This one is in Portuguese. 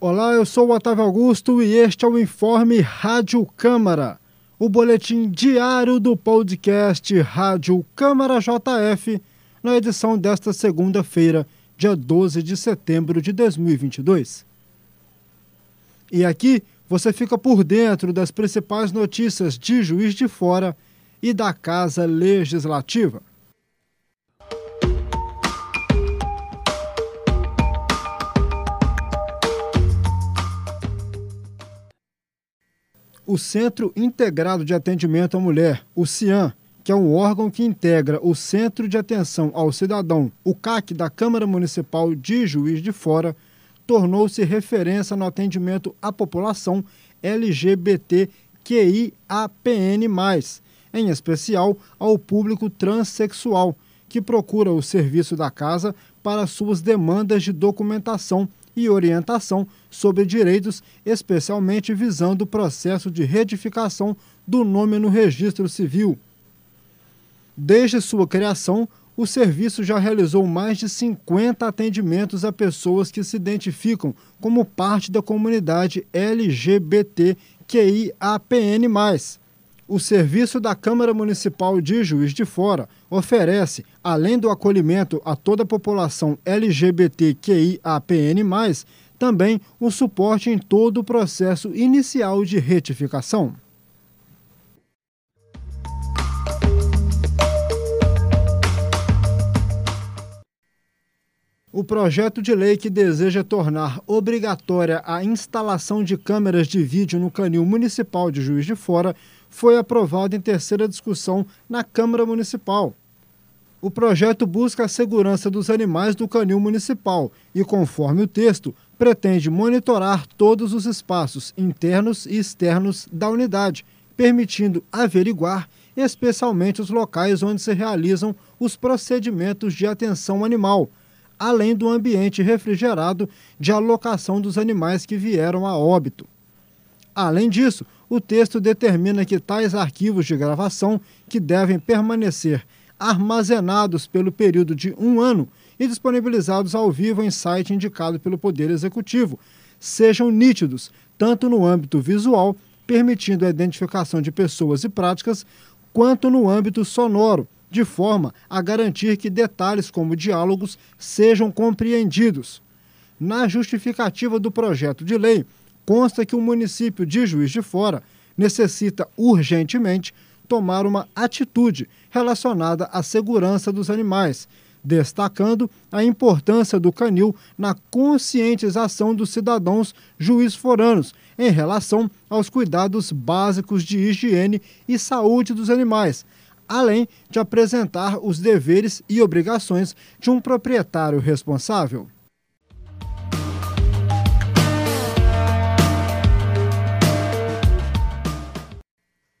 Olá, eu sou o Otávio Augusto e este é o Informe Rádio Câmara, o boletim diário do podcast Rádio Câmara JF, na edição desta segunda-feira, dia 12 de setembro de 2022. E aqui você fica por dentro das principais notícias de Juiz de Fora e da Casa Legislativa. O Centro Integrado de Atendimento à Mulher, o CIAM, que é um órgão que integra o Centro de Atenção ao Cidadão, o CAC da Câmara Municipal de Juiz de Fora, tornou-se referência no atendimento à população LGBTQIAPN+, em especial ao público transexual, que procura o serviço da casa para suas demandas de documentação e orientação sobre direitos, especialmente visando o processo de retificação do nome no registro civil. Desde sua criação, o serviço já realizou mais de 50 atendimentos a pessoas que se identificam como parte da comunidade LGBTQIAPN+. O serviço da Câmara Municipal de Juiz de Fora oferece, além do acolhimento a toda a população LGBTQIAPN+, também o suporte em todo o processo inicial de retificação. O projeto de lei que deseja tornar obrigatória a instalação de câmeras de vídeo no canil municipal de Juiz de Fora foi aprovado em terceira discussão na Câmara Municipal. O projeto busca a segurança dos animais do canil municipal e, conforme o texto, pretende monitorar todos os espaços internos e externos da unidade, permitindo averiguar especialmente os locais onde se realizam os procedimentos de atenção animal além do ambiente refrigerado de alocação dos animais que vieram a óbito. Além disso, o texto determina que tais arquivos de gravação, que devem permanecer armazenados pelo período de um ano e disponibilizados ao vivo em site indicado pelo Poder Executivo, sejam nítidos, tanto no âmbito visual, permitindo a identificação de pessoas e práticas, quanto no âmbito sonoro, de forma a garantir que detalhes como diálogos sejam compreendidos. Na justificativa do projeto de lei, consta que o município de Juiz de Fora necessita urgentemente tomar uma atitude relacionada à segurança dos animais, destacando a importância do canil na conscientização dos cidadãos juiz foranos em relação aos cuidados básicos de higiene e saúde dos animais, além de apresentar os deveres e obrigações de um proprietário responsável.